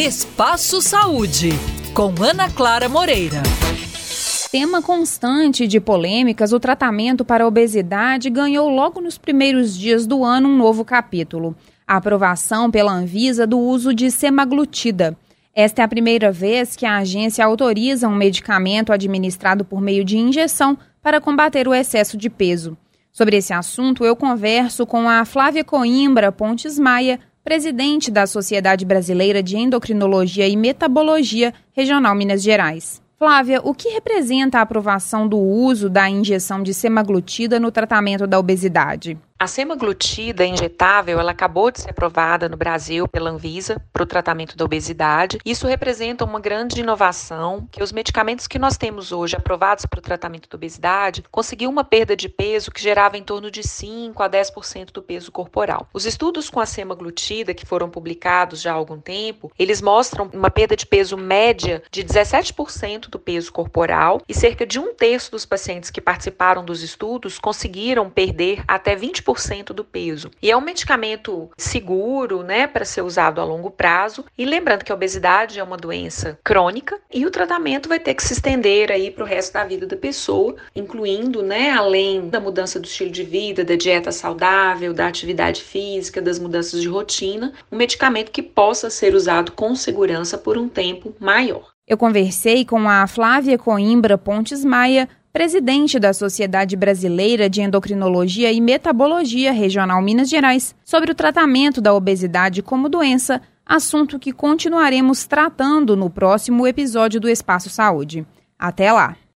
Espaço Saúde, com Ana Clara Moreira. Tema constante de polêmicas, o tratamento para a obesidade ganhou logo nos primeiros dias do ano um novo capítulo. A aprovação pela Anvisa do uso de semaglutida. Esta é a primeira vez que a agência autoriza um medicamento administrado por meio de injeção para combater o excesso de peso. Sobre esse assunto, eu converso com a Flávia Coimbra Pontes Maia, presidente da Sociedade Brasileira de Endocrinologia e Metabologia Regional Minas Gerais. Flávia, o que representa a aprovação do uso da injeção de semaglutida no tratamento da obesidade? A semaglutida injetável, ela acabou de ser aprovada no Brasil pela Anvisa para o tratamento da obesidade. Isso representa uma grande inovação, que os medicamentos que nós temos hoje aprovados para o tratamento da obesidade conseguiu uma perda de peso que gerava em torno de 5 a 10% do peso corporal. Os estudos com a semaglutida que foram publicados já há algum tempo, eles mostram uma perda de peso média de 17% do peso corporal e cerca de um terço dos pacientes que participaram dos estudos conseguiram perder até 20% 10% do peso. E é um medicamento seguro, né, para ser usado a longo prazo. E lembrando que a obesidade é uma doença crônica e o tratamento vai ter que se estender aí para o resto da vida da pessoa, incluindo, né, além da mudança do estilo de vida, da dieta saudável, da atividade física, das mudanças de rotina, um medicamento que possa ser usado com segurança por um tempo maior. Eu conversei com a Flávia Coimbra Pontes Maia, presidente da Sociedade Brasileira de Endocrinologia e Metabologia Regional Minas Gerais, sobre o tratamento da obesidade como doença, assunto que continuaremos tratando no próximo episódio do Espaço Saúde. Até lá!